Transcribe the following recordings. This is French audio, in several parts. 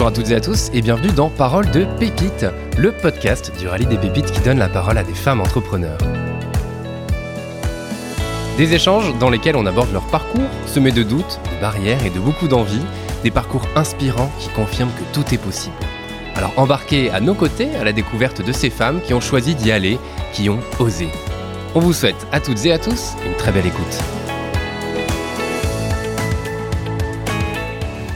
Bonjour à toutes et à tous et bienvenue dans Parole de Pépites, le podcast du rallye des pépites qui donne la parole à des femmes entrepreneurs. Des échanges dans lesquels on aborde leur parcours, semés de doutes, de barrières et de beaucoup d'envie, des parcours inspirants qui confirment que tout est possible. Alors embarquez à nos côtés à la découverte de ces femmes qui ont choisi d'y aller, qui ont osé. On vous souhaite à toutes et à tous une très belle écoute.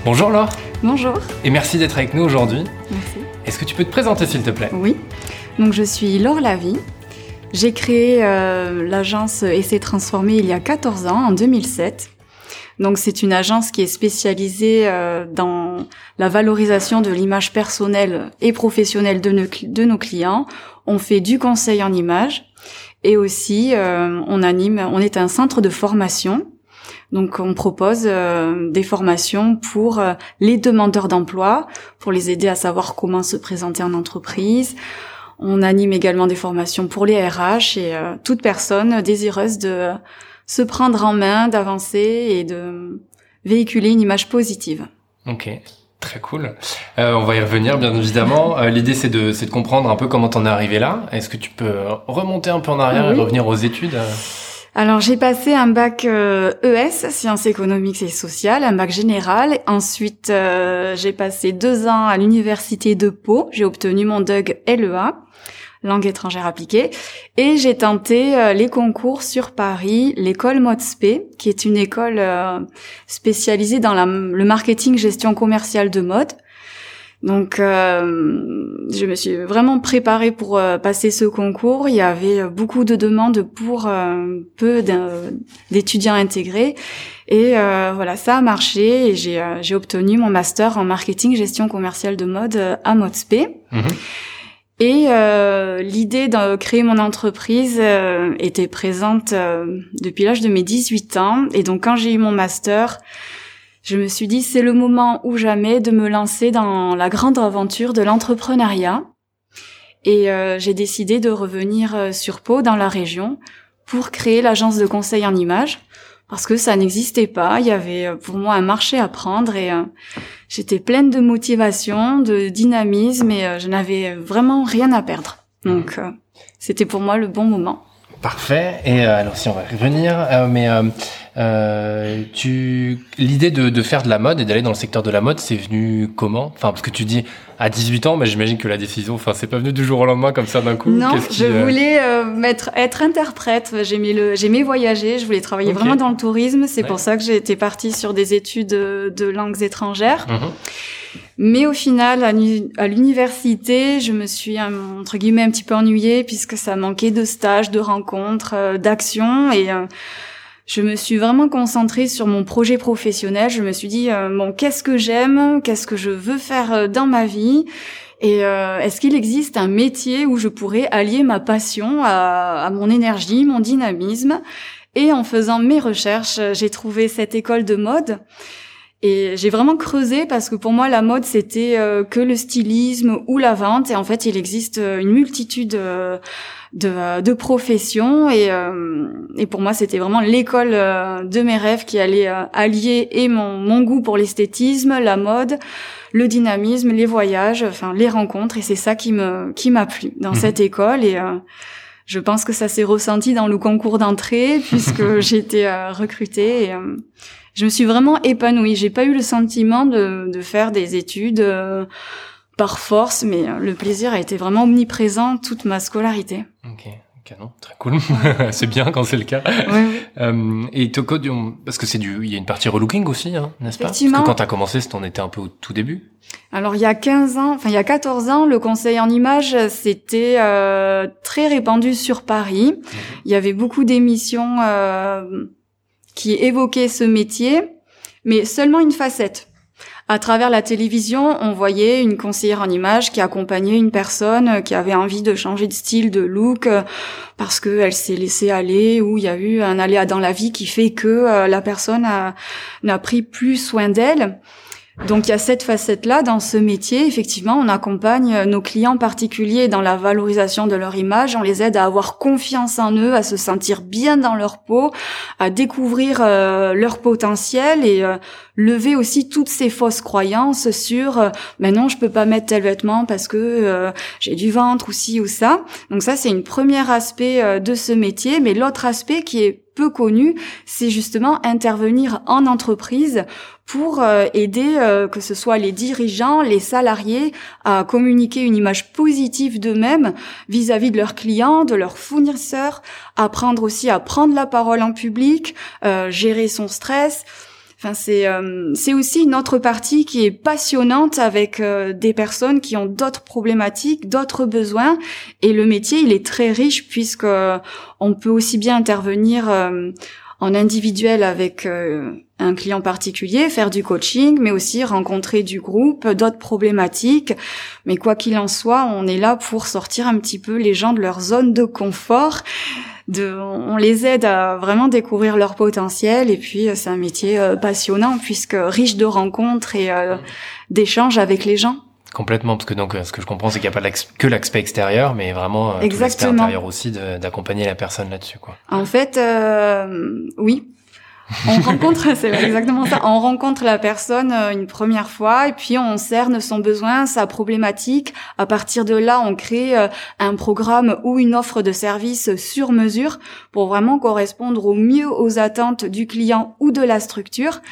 Bonjour Laure. Bonjour. Et merci d'être avec nous aujourd'hui. Merci. Est-ce que tu peux te présenter s'il te plaît? Oui. Donc je suis Laure Lavie. J'ai créé euh, l'agence Essai Transformé il y a 14 ans, en 2007. Donc c'est une agence qui est spécialisée euh, dans la valorisation de l'image personnelle et professionnelle de nos, de nos, clients. On fait du conseil en image et aussi euh, on anime, on est un centre de formation. Donc on propose euh, des formations pour euh, les demandeurs d'emploi, pour les aider à savoir comment se présenter en entreprise. On anime également des formations pour les RH et euh, toute personne désireuse de se prendre en main, d'avancer et de véhiculer une image positive. Ok. Très cool. Euh, on va y revenir, bien évidemment. Euh, L'idée, c'est de, de comprendre un peu comment t'en es arrivé là. Est-ce que tu peux remonter un peu en arrière oui. et revenir aux études? Alors j'ai passé un bac euh, ES, sciences économiques et sociales, un bac général. Ensuite euh, j'ai passé deux ans à l'université de Pau. J'ai obtenu mon DUG LEA langue étrangère appliquée. Et j'ai tenté euh, les concours sur Paris, l'école ModSP, qui est une école spécialisée dans le marketing gestion commerciale de mode. Donc, euh, je me suis vraiment préparée pour euh, passer ce concours. Il y avait beaucoup de demandes pour euh, peu d'étudiants intégrés. Et voilà, ça a marché et j'ai obtenu mon master en marketing gestion commerciale de mode à ModSP. Mmh. Et euh, l'idée de créer mon entreprise euh, était présente euh, depuis l'âge de mes 18 ans. Et donc quand j'ai eu mon master, je me suis dit c'est le moment ou jamais de me lancer dans la grande aventure de l'entrepreneuriat. Et euh, j'ai décidé de revenir euh, sur Pau dans la région pour créer l'agence de conseil en images parce que ça n'existait pas. Il y avait euh, pour moi un marché à prendre et euh, j'étais pleine de motivation, de dynamisme et euh, je n'avais vraiment rien à perdre. Donc euh, c'était pour moi le bon moment. Parfait. Et euh, alors si on va revenir, euh, mais euh, tu l'idée de, de, faire de la mode et d'aller dans le secteur de la mode, c'est venu comment? Enfin parce que tu dis à 18 ans, mais j'imagine que la décision, enfin c'est pas venu du jour au lendemain comme ça d'un coup. Non, je voulais mettre, être interprète. J'aimais le, j'aimais voyager. Je voulais travailler okay. vraiment dans le tourisme. C'est ouais. pour ça que j'ai été partie sur des études de, de langues étrangères. Mmh. Mais au final, à l'université, je me suis entre guillemets un petit peu ennuyée puisque ça manquait de stages, de rencontres, euh, d'actions et euh, je me suis vraiment concentrée sur mon projet professionnel. Je me suis dit euh, bon, qu'est-ce que j'aime, qu'est-ce que je veux faire dans ma vie? Et euh, est-ce qu'il existe un métier où je pourrais allier ma passion à, à mon énergie, mon dynamisme? Et en faisant mes recherches, j'ai trouvé cette école de mode. Et j'ai vraiment creusé parce que pour moi, la mode, c'était euh, que le stylisme ou la vente. Et en fait, il existe euh, une multitude euh, de, de, professions. Et, euh, et, pour moi, c'était vraiment l'école de mes rêves qui allait allier et mon, mon goût pour l'esthétisme, la mode, le dynamisme, les voyages, enfin les rencontres. Et c'est ça qui me qui m'a plu dans mmh. cette école. Et je pense que ça s'est ressenti dans le concours d'entrée puisque j'ai été recrutée. Et, je me suis vraiment épanouie. J'ai pas eu le sentiment de, de faire des études euh, par force, mais euh, le plaisir a été vraiment omniprésent toute ma scolarité. Ok, canon, très cool. c'est bien quand c'est le cas. Oui, oui. Euh, et Toko, parce que c'est du, il y a une partie relooking aussi, hein, n'est-ce pas? Parce que quand t'as commencé, on était un peu au tout début. Alors il y a 15 ans, enfin il y a 14 ans, le conseil en images c'était euh, très répandu sur Paris. Mmh. Il y avait beaucoup d'émissions. Euh, qui évoquait ce métier, mais seulement une facette. À travers la télévision, on voyait une conseillère en images qui accompagnait une personne qui avait envie de changer de style, de look, parce qu'elle s'est laissée aller ou il y a eu un aléa dans la vie qui fait que euh, la personne n'a pris plus soin d'elle. Donc il y a cette facette-là dans ce métier. Effectivement, on accompagne nos clients particuliers dans la valorisation de leur image. On les aide à avoir confiance en eux, à se sentir bien dans leur peau, à découvrir euh, leur potentiel et euh, lever aussi toutes ces fausses croyances sur euh, mais non je peux pas mettre tel vêtement parce que euh, j'ai du ventre ou ci ou ça donc ça c'est une première aspect euh, de ce métier mais l'autre aspect qui est peu connu, c'est justement intervenir en entreprise pour aider que ce soit les dirigeants, les salariés à communiquer une image positive d'eux-mêmes vis-à-vis de leurs clients, de leurs fournisseurs, apprendre aussi à prendre la parole en public, gérer son stress. C'est euh, aussi une autre partie qui est passionnante avec euh, des personnes qui ont d'autres problématiques, d'autres besoins. Et le métier, il est très riche puisque euh, on peut aussi bien intervenir en individuel avec un client particulier, faire du coaching, mais aussi rencontrer du groupe, d'autres problématiques. Mais quoi qu'il en soit, on est là pour sortir un petit peu les gens de leur zone de confort on les aide à vraiment découvrir leur potentiel et puis euh, c'est un métier euh, passionnant puisque riche de rencontres et euh, d'échanges avec les gens. Complètement, parce que donc ce que je comprends, c'est qu'il n'y a pas que l'aspect extérieur, mais vraiment l'aspect intérieur aussi d'accompagner la personne là-dessus. Quoi. En fait, oui, on rencontre, c'est exactement ça. On rencontre la personne euh, une première fois et puis on cerne son besoin, sa problématique. À partir de là, on crée euh, un programme ou une offre de service sur mesure pour vraiment correspondre au mieux aux attentes du client ou de la structure.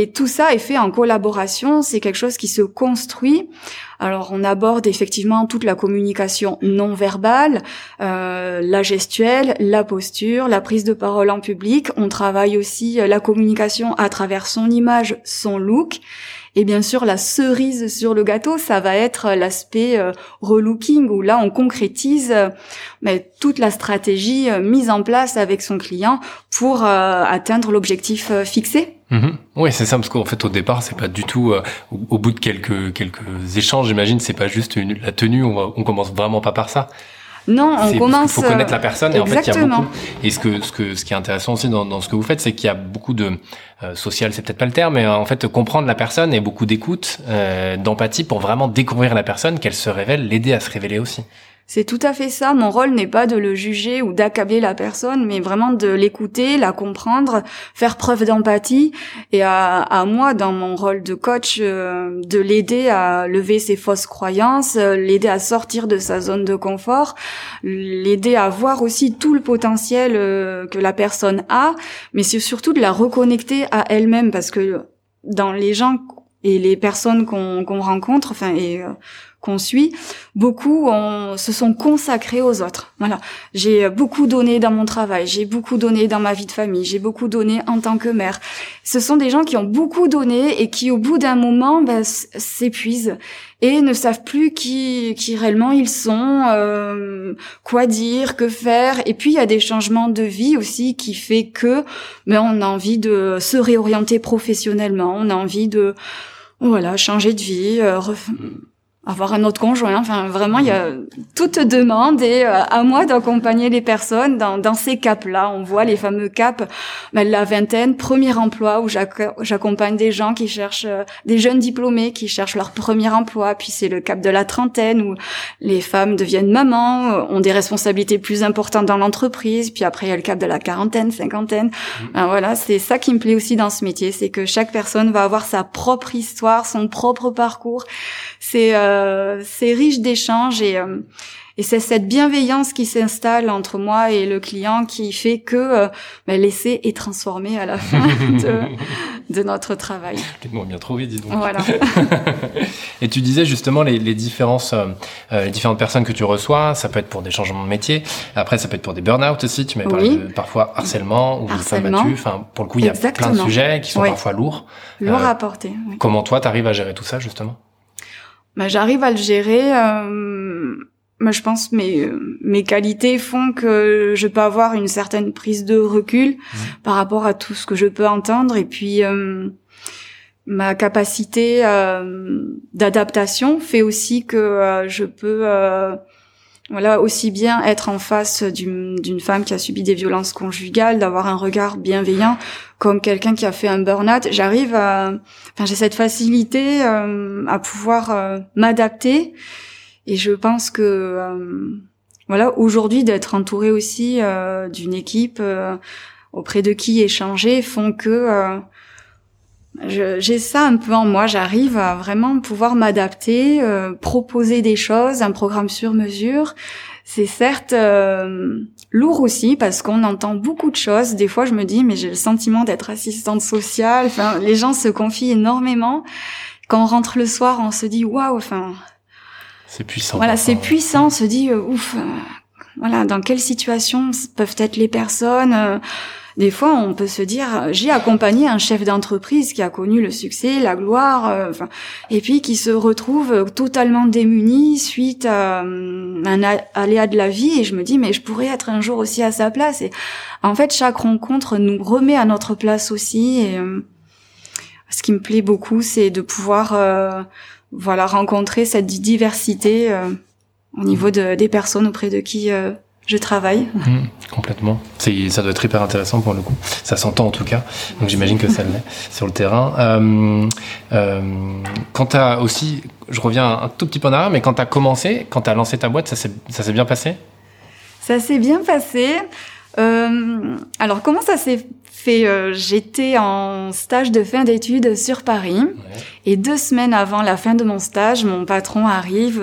Et tout ça est fait en collaboration, c'est quelque chose qui se construit. Alors on aborde effectivement toute la communication non verbale, euh, la gestuelle, la posture, la prise de parole en public. On travaille aussi euh, la communication à travers son image, son look. Et bien sûr, la cerise sur le gâteau, ça va être l'aspect euh, relooking où là, on concrétise euh, mais toute la stratégie euh, mise en place avec son client pour atteindre l'objectif fixé. Mm-hmm. Oui, c'est ça, parce qu'en fait, au départ, c'est pas du tout, au, bout de quelques quelques échanges, j'imagine, c'est pas juste la tenue, on, on commence vraiment pas par ça. Non, on commence. Il faut connaître la personne et en fait il y a beaucoup. Et ce que ce que ce qui est intéressant aussi dans, dans ce que vous faites, c'est qu'il y a beaucoup de euh, social, c'est peut-être pas le terme, mais en fait comprendre la personne et beaucoup d'écoute, euh, d'empathie pour vraiment découvrir la personne, qu'elle se révèle, l'aider à se révéler aussi. C'est tout à fait ça. Mon rôle n'est pas de le juger ou d'accabler la personne, mais vraiment de l'écouter, la comprendre, faire preuve d'empathie. Et à, à, moi, dans mon rôle de coach, euh, de l'aider à lever ses fausses croyances, euh, l'aider à sortir de sa zone de confort, l'aider à voir aussi tout le potentiel euh, que la personne a, mais c'est surtout de la reconnecter à elle-même, parce que dans les gens et les personnes qu'on rencontre, enfin, et qu'on suit, beaucoup se sont consacrés aux autres. Voilà, j'ai beaucoup donné dans mon travail, j'ai beaucoup donné dans ma vie de famille, j'ai beaucoup donné en tant que mère. Ce sont des gens qui ont beaucoup donné et qui, au bout d'un moment, ben, s'épuisent et ne savent plus qui, qui réellement ils sont, euh, quoi dire, que faire. Et puis il y a des changements de vie aussi qui fait que, ben, on a envie de se réorienter professionnellement, on a envie de voilà changer de vie. Euh, avoir un autre conjoint. Enfin, vraiment, il y a toute demande et euh, à moi d'accompagner les personnes dans, dans ces caps-là. On voit les fameux caps, ben, la vingtaine, premier emploi où j'accompagne des gens qui cherchent, euh, des jeunes diplômés qui cherchent leur premier emploi. Puis c'est le cap de la trentaine où les femmes deviennent mamans, euh, ont des responsabilités plus importantes dans l'entreprise. Puis après, il y a le cap de la quarantaine, cinquantaine. Mmh. Ben, voilà, c'est ça qui me plaît aussi dans ce métier, c'est que chaque personne va avoir sa propre histoire, son propre parcours. C'est euh, c'est riche d'échanges et euh, et c'est cette bienveillance qui s'installe entre moi et le client qui fait que euh, ben, l'essai est transformé à la fin de, de notre travail. Bon, bien trouvé, dis donc. Voilà. et tu disais justement les, les différences, euh, les différentes personnes que tu reçois. Ça peut être pour des changements de métier. Après, ça peut être pour des burn-out aussi. Tu m'as parlé de parfois harcèlement ou femmes battues. Enfin, pour le coup, il y a plein de sujets qui sont parfois lourds. Lourds à porter. Comment toi, tu arrives à gérer tout ça justement? Bah, j'arrive à le gérer. Euh, je pense mes mes qualités font que je peux avoir une certaine prise de recul mmh. par rapport à tout ce que je peux entendre et puis euh, ma capacité euh, d'adaptation fait aussi que euh, je peux voilà, aussi bien être en face d'une femme qui a subi des violences conjugales, d'avoir un regard bienveillant, comme quelqu'un qui a fait un burn-out. J'arrive à, enfin, j'ai cette facilité euh, à pouvoir euh, m'adapter, et je pense que, euh, voilà, aujourd'hui d'être entourée aussi d'une équipe auprès de qui échanger font que j'ai ça un peu en moi. J'arrive à vraiment pouvoir m'adapter, euh, proposer des choses, un programme sur mesure. C'est certes euh, lourd aussi parce qu'on entend beaucoup de choses. Des fois, je me dis, mais j'ai le sentiment d'être assistante sociale. Enfin, les gens se confient énormément. Quand on rentre le soir, on se dit, waouh. Enfin, c'est puissant. Voilà, c'est puissant. On se dit, euh, ouf. voilà, dans quelle situation peuvent être les personnes des fois, on peut se dire, j'ai accompagné un chef d'entreprise qui a connu le succès, la gloire, euh, et puis qui se retrouve totalement démuni suite à euh, un aléa de la vie. Et je me dis, mais je pourrais être un jour aussi à sa place. Et en fait, chaque rencontre nous remet à notre place aussi. Et euh, ce qui me plaît beaucoup, c'est de pouvoir, voilà, rencontrer cette diversité au niveau de, des personnes auprès de qui je travaille. Mmh, complètement. Ça doit être hyper intéressant pour le coup. Ça s'entend en tout cas. Donc j'imagine que ça l'est sur le terrain. Euh, euh, quand tu as aussi, je reviens un tout petit peu en arrière, mais quand tu as commencé, quand tu as lancé ta boîte, ça s'est, bien passé? Ça s'est bien passé. Euh, alors comment ça s'est fait J'étais en stage de fin d'études sur Paris et deux semaines avant la fin de mon stage, mon patron arrive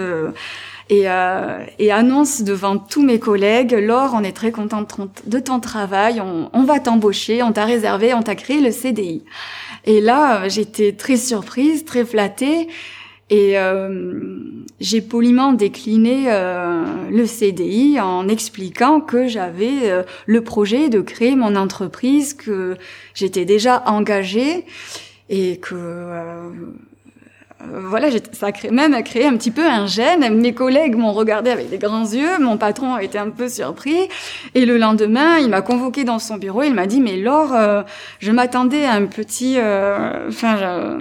et, euh, et annonce devant tous mes collègues, Laure, on est très contente de ton travail, on, va t'embaucher, on t'a réservé, on t'a créé le CDI. Et là, euh, j'étais très surprise, très flattée. Et euh, j'ai poliment décliné euh, le CDI en expliquant que j'avais euh, le projet de créer mon entreprise, que j'étais déjà engagée et que euh, voilà, ça a même créé un petit peu un gêne. Mes collègues m'ont regardé avec des grands yeux. Mon patron a été un peu surpris. Et le lendemain, il m'a convoqué dans son bureau. Il m'a dit, mais Laure, euh, je m'attendais à un petit, euh, enfin,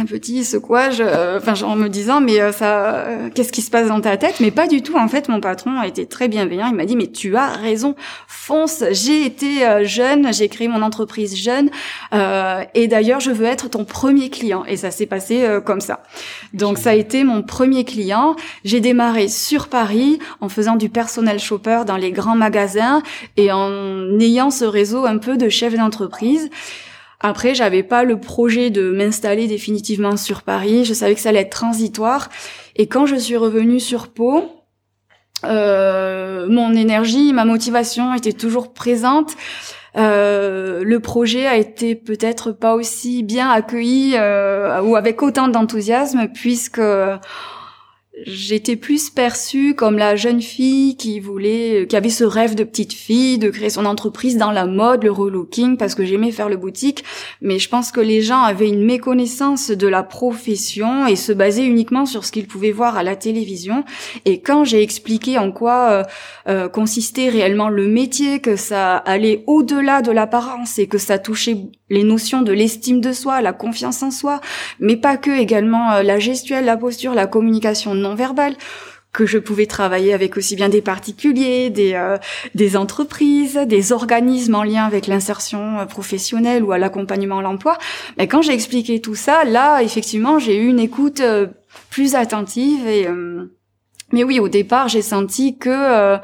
un petit secouage, euh, enfin en me disant mais euh, ça, euh, qu'est-ce qui se passe dans ta tête? Mais pas du tout. En fait, mon patron a été très bienveillant. Il m'a dit mais tu as raison, fonce. J'ai été jeune, j'ai créé mon entreprise jeune, et d'ailleurs je veux être ton premier client. Et ça s'est passé comme ça. Donc ça a été mon premier client. J'ai démarré sur Paris en faisant du personnel shopper dans les grands magasins et en ayant ce réseau un peu de chef d'entreprise. Après, j'avais pas le projet de m'installer définitivement sur Paris. Je savais que ça allait être transitoire. Et quand je suis revenue sur Pau, euh, mon énergie, ma motivation était toujours présente. Euh, le projet a été peut-être pas aussi bien accueilli euh, ou avec autant d'enthousiasme puisque j'étais plus perçue comme la jeune fille qui voulait, qui avait ce rêve de petite fille, de créer son entreprise dans la mode, le relooking, parce que j'aimais faire le boutique. Mais je pense que les gens avaient une méconnaissance de la profession et se basaient uniquement sur ce qu'ils pouvaient voir à la télévision. Et quand j'ai expliqué en quoi euh, euh, consistait réellement le métier, que ça allait au-delà de l'apparence et que ça touchait les notions de l'estime de soi, la confiance en soi, mais pas que, également euh, la gestuelle, la posture, la communication non verbale, que je pouvais travailler avec aussi bien des particuliers, des, euh, des entreprises, des organismes en lien avec l'insertion euh, professionnelle ou à l'accompagnement à l'emploi. Mais quand j'ai expliqué tout ça, là, effectivement, j'ai eu une écoute plus attentive et mais oui, au départ, j'ai senti que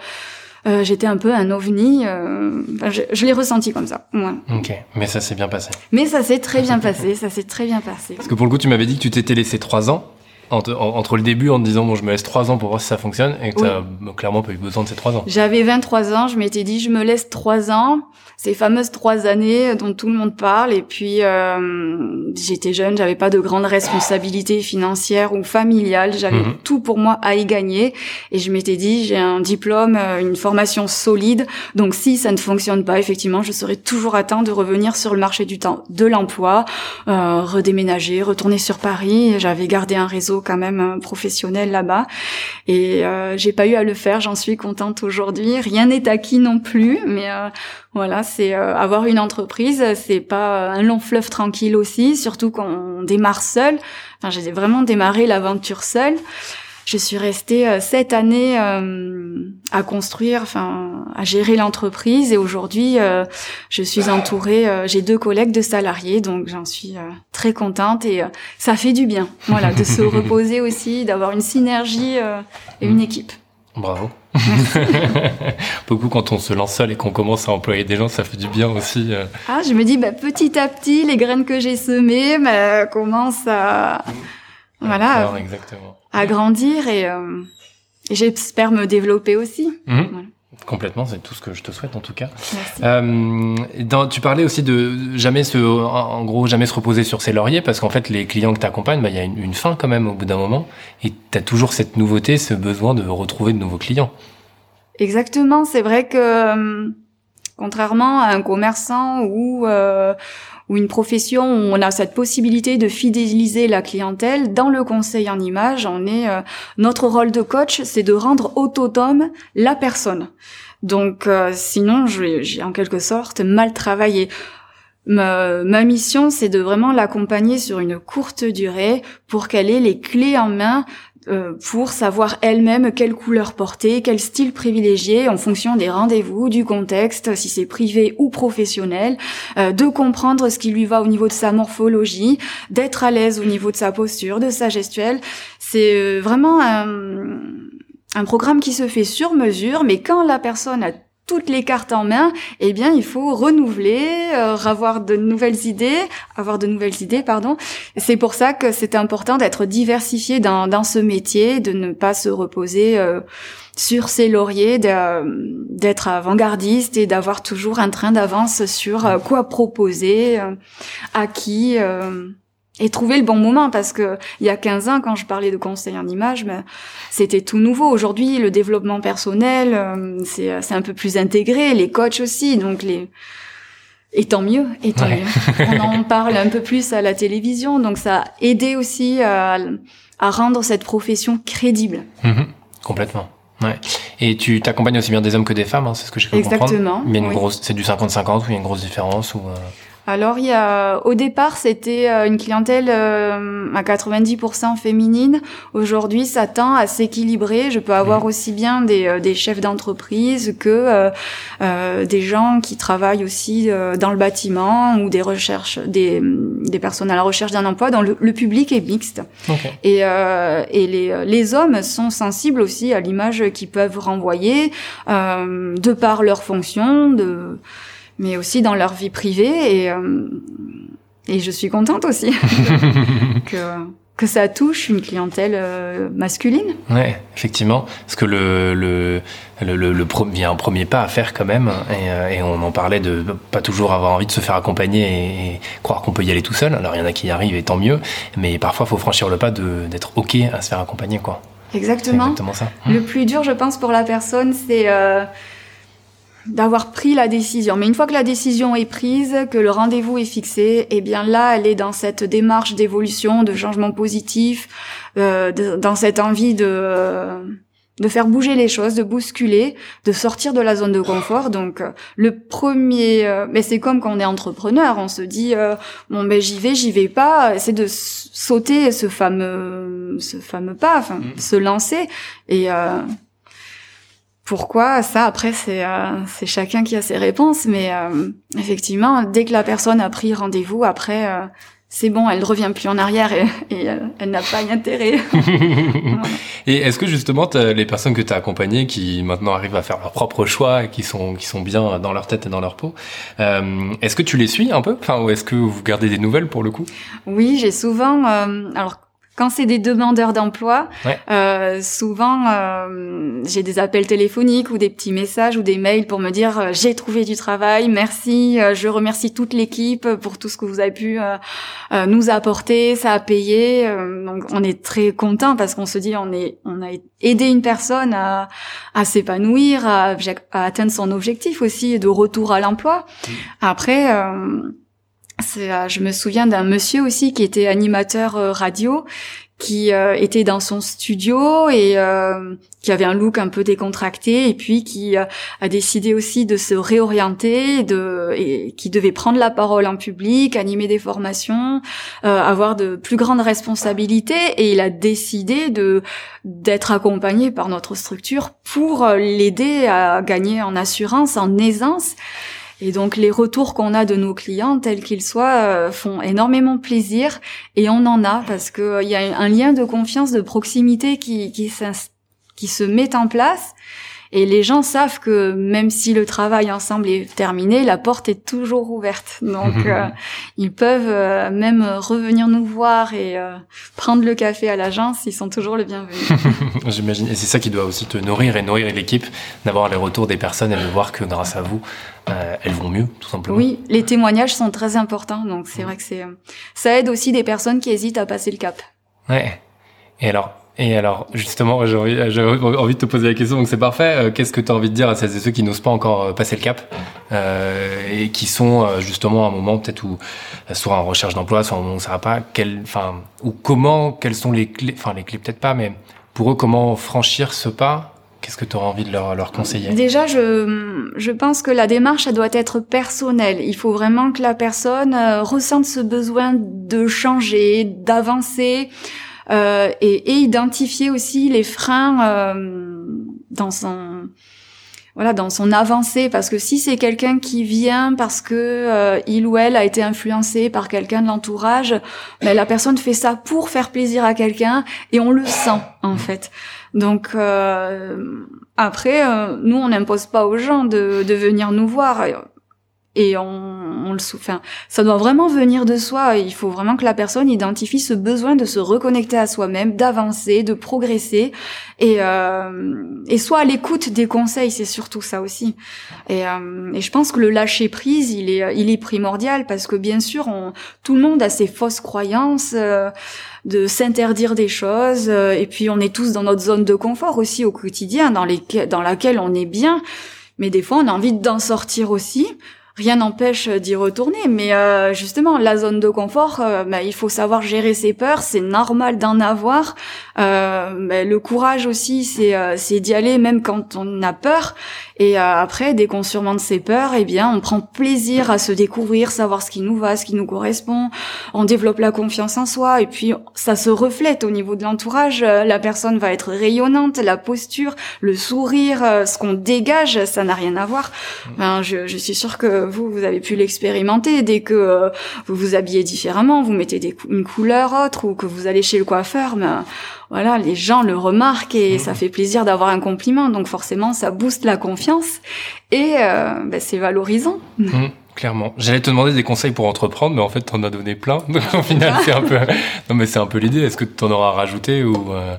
euh, j'étais un peu un ovni. Euh, je, je l'ai ressenti comme ça. Ouais. Ok, mais ça s'est bien passé. Mais ça s'est très bien passé, ça s'est très bien passé. Parce que pour le coup, tu m'avais dit que tu t'étais laissé trois ans entre, entre, le début en te disant bon je me laisse trois ans pour voir si ça fonctionne et que tu as clairement pas eu besoin de ces trois ans. J'avais 23 ans, je m'étais dit je me laisse trois ans, ces fameuses trois années dont tout le monde parle et puis euh, j'étais jeune, j'avais pas de grandes responsabilités financières ou familiales, j'avais mhm. tout pour moi à y gagner et je m'étais dit j'ai un diplôme, euh, une formation solide, donc si ça ne fonctionne pas effectivement je serai toujours à temps de revenir sur le marché du temps de l'emploi, euh, redéménager, retourner sur Paris, j'avais gardé un réseau quand même euh, professionnel là-bas. Et euh, j'ai pas eu à le faire, j'en suis contente aujourd'hui. Rien n'est acquis non plus, mais euh, voilà, c'est euh, avoir une entreprise, c'est pas un long fleuve tranquille aussi, surtout quand on démarre seul. Enfin, j'ai vraiment démarré l'aventure seule. Je suis restée euh, sept années euh, à construire, enfin à gérer l'entreprise et aujourd'hui euh, je suis entourée, j'ai deux collègues de salariés donc j'en suis très contente et ça fait du bien, voilà, de se reposer aussi, d'avoir une synergie et une équipe. Bravo. Beaucoup quand on se lance seul et qu'on commence à employer des gens, ça fait du bien aussi. Ah, je me dis, bah, petit à petit, les graines que j'ai semées bah, commencent à, voilà, exactement. à grandir et, euh, et j'espère me développer aussi. Mhm. Complètement, c'est tout ce que je te souhaite en tout cas. Euh, dans, tu parlais aussi de jamais se, en gros, jamais se reposer sur ses lauriers parce qu'en fait, les clients que tu accompagnes, bah, il y a une, une, fin quand même au bout d'un moment et tu as toujours cette nouveauté, ce besoin de retrouver de nouveaux clients. Exactement, c'est vrai que euh, contrairement à un commerçant ou euh, ou une profession où on a cette possibilité de fidéliser la clientèle, dans le conseil en image, on est euh, notre rôle de coach, c'est de rendre autonome la personne. Donc euh, sinon, j'ai en quelque sorte mal travaillé. Ma, ma mission, c'est de vraiment l'accompagner sur une courte durée pour qu'elle ait les clés en main pour savoir elle-même quelle couleur porter, quel style privilégier en fonction des rendez-vous, du contexte, si c'est privé ou professionnel, euh, de comprendre ce qui lui va au niveau de sa morphologie, d'être à l'aise au niveau de sa posture, de sa gestuelle. C'est euh, vraiment un, un programme qui se fait sur mesure, mais quand la personne a toutes les cartes en main, eh bien, il faut renouveler, euh, avoir de nouvelles idées, avoir de nouvelles idées, pardon. C'est pour ça que c'est important d'être diversifié dans, dans ce métier, de ne pas se reposer euh, sur ses lauriers, d'être avant-gardiste et d'avoir toujours un train d'avance sur euh, quoi proposer, à qui et trouver le bon moment parce que il y a 15 ans quand je parlais de conseil en image ben, c'était tout nouveau aujourd'hui le développement personnel euh, c'est c'est un peu plus intégré les coachs aussi donc les et tant mieux et tant mieux on en parle un peu plus à la télévision donc ça a aidé aussi à, à rendre cette profession crédible mhm. complètement Ouais. Et tu t'accompagnes aussi bien des hommes que des femmes, hein, c'est ce que j'ai compris. Exactement. Mais une grosse, c'est du 50-50 ou il y a une grosse différence ou euh, alors il y a au départ c'était euh, une clientèle euh, à 90% féminine. Aujourd'hui ça tend à s'équilibrer. Je peux avoir mmh. aussi bien des, euh, des chefs d'entreprise que euh, des gens qui travaillent aussi dans le bâtiment ou des recherches des, des personnes à la recherche d'un emploi. Dans le, public est mixte. Et, et les, les hommes sont sensibles aussi à l'image qu'ils peuvent renvoyer de par leur fonction de mais aussi dans leur vie privée et euh, et je suis contente aussi que que ça touche une clientèle euh, masculine. Ouais, effectivement, parce que le le le, le, le il y a un premier pas à faire quand même, et, euh, et, on en parlait de pas toujours avoir envie de se faire accompagner et, croire qu'on peut y aller tout seul. Alors il y en a qui y arrivent et tant mieux, mais parfois il faut franchir le pas d'être ok à se faire accompagner quoi. Exactement. exactement ça. Le plus dur, je pense, pour la personne, c'est euh, d'avoir pris la décision. Mais une fois que la décision est prise, que le rendez-vous est fixé, eh bien là, elle est dans cette démarche d'évolution, de changement positif, euh, dans cette envie de de faire bouger les choses, de bousculer, de sortir de la zone de confort. Donc euh, le premier, euh, mais c'est comme quand on est entrepreneur, on se dit euh, bon ben j'y vais, j'y vais pas, c'est de sauter ce fameux ce fameux pas, enfin mmh. se lancer et pourquoi ça après c'est euh, c'est chacun qui a ses réponses mais euh, effectivement dès que la personne a pris rendez-vous après euh, c'est bon elle ne revient plus en arrière et, elle n'a pas intérêt. Et est-ce que justement les personnes que tu as accompagnées qui maintenant arrivent à faire leur propre choix et qui sont qui sont bien dans leur tête et dans leur peau est-ce que tu les suis un peu? Enfin ou est-ce que vous gardez des nouvelles pour le coup? Oui j'ai souvent alors quand c'est des demandeurs d'emploi, euh, souvent euh, j'ai des appels téléphoniques ou des petits messages ou des mails pour me dire euh, j'ai trouvé du travail, merci, euh, je remercie toute l'équipe pour tout ce que vous avez pu euh, nous apporter, ça a payé. donc on est très content parce qu'on se dit on est on a aidé une personne à, à s'épanouir, à, à, atteindre son objectif aussi de retour à l'emploi. Après euh, je me souviens d'un monsieur aussi qui était animateur euh, radio, qui euh, était dans son studio et euh, qui avait un look un peu décontracté et puis qui euh, a décidé aussi de se réorienter et qui devait prendre la parole en public, animer des formations, avoir de plus grandes responsabilités et il a décidé d'être accompagné par notre structure pour l'aider à gagner en assurance, en aisance et donc les retours qu'on a de nos clients, tels qu'ils soient, euh, font énormément plaisir. Et on en a parce qu'il euh, y a un lien de confiance, de proximité qui, qui, qui se met en place. Et les gens savent que même si le travail ensemble est terminé, la porte est toujours ouverte. Donc euh, ils peuvent même revenir nous voir et prendre le café à l'agence, ils sont toujours les bienvenus. J'imagine. Et c'est ça qui doit aussi te nourrir et nourrir l'équipe, d'avoir les retours des personnes et de voir que grâce à vous, euh, elles vont mieux, tout simplement. Oui, les témoignages sont très importants, donc c'est vrai que c'est ça aide aussi des personnes qui hésitent à passer le cap. Ouais. Et alors, et alors, justement, j'ai envie, envie, de te poser la question, donc c'est parfait. Euh, qu'est-ce que tu as envie de dire à celles et ceux qui n'osent pas encore euh, passer le cap euh, et qui sont justement à un moment peut-être où soit en recherche d'emploi, soit où ça va pas, quel, enfin, ou comment, quelles sont les clés, enfin les clés peut-être pas, mais pour eux, comment franchir ce pas? Qu'est-ce que tu auras envie de leur, leur conseiller? Déjà, je, je pense que la démarche, elle doit être personnelle. Il faut vraiment que la personne euh, ressente ce besoin de changer, d'avancer euh, et, et, identifier aussi les freins euh, dans son voilà dans son avancée. Parce que si c'est quelqu'un qui vient parce que euh, il ou elle a été influencé par quelqu'un de l'entourage ben, la personne fait ça pour faire plaisir à quelqu'un et on le sent en fait. Donc euh, après, euh, nous, on n'impose pas aux gens de, de venir nous voir et on, on le enfin, ça doit vraiment venir de soi. Il faut vraiment que la personne identifie ce besoin de se reconnecter à soi-même, d'avancer, de progresser, et, euh, et soit à l'écoute des conseils. C'est surtout ça aussi. Et, euh, et, je pense que le lâcher prise, il est, il est primordial parce que bien sûr, on, tout le monde a ses fausses croyances. Euh, de s'interdire des choses euh, et puis on est tous dans notre zone de confort aussi au quotidien dans les dans laquelle on est bien mais des fois on a envie d'en sortir aussi rien n'empêche d'y retourner. Mais euh, justement, la zone de confort, euh, bah, il faut savoir gérer ses peurs. C'est normal d'en avoir. Euh, bah, le courage aussi, c'est euh, c'est d'y aller même quand on a peur. Et après, dès qu'on surmonte ses peurs, eh bien, on prend plaisir à se découvrir, savoir ce qui nous va, ce qui nous correspond. On développe la confiance en soi. Et puis, ça se reflète au niveau de l'entourage. La personne va être rayonnante, la posture, le sourire, ce qu'on dégage, ça n'a rien à voir. Ben, je, je suis sûre que vous, vous avez pu l'expérimenter dès que euh, vous vous habillez différemment, vous mettez des, une couleur autre ou que vous allez chez le coiffeur, mais voilà, les gens le remarquent et ça fait plaisir d'avoir un compliment. Donc forcément, ça booste la confiance et euh, ben, c'est valorisant. Mmh, clairement. J'allais te demander des conseils pour entreprendre, mais en fait, t'en as donné plein. Donc au final, c'est un peu. Non, mais c'est un peu l'idée. Est-ce que tu en auras rajouté ou euh,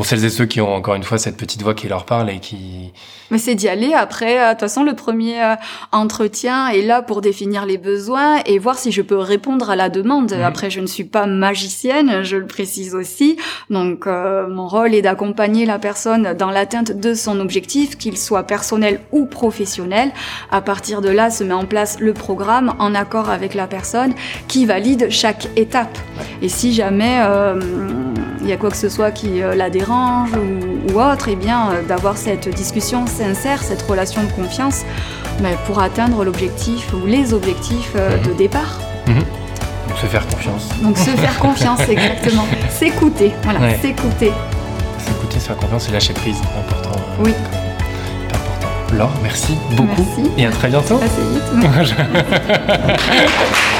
pour celles et ceux qui ont encore une fois cette petite voix qui leur parle et qui mais c'est d'y aller après. Euh, de toute façon, le premier euh, entretien est là pour définir les besoins et voir si je peux répondre à la demande. Mhm. Après, je ne suis pas magicienne, je le précise aussi. Donc, euh, mon rôle est d'accompagner la personne dans l'atteinte de son objectif, qu'il soit personnel ou professionnel. À partir de là, se met en place le programme en accord avec la personne qui valide chaque étape. Et si jamais il y a quoi que ce soit qui la dérange ou, ou autre, eh bien, d'avoir cette discussion sincère, cette relation de confiance, mais pour atteindre l'objectif ou les objectifs euh, de mhm. départ. Mhm. Donc se faire confiance. Donc se faire confiance, exactement. S'écouter, voilà, s'écouter. S'écouter, se faire confiance et lâcher prise, important. Euh, oui. Important. Laure, merci beaucoup. Merci. Et à très bientôt. Assez vite.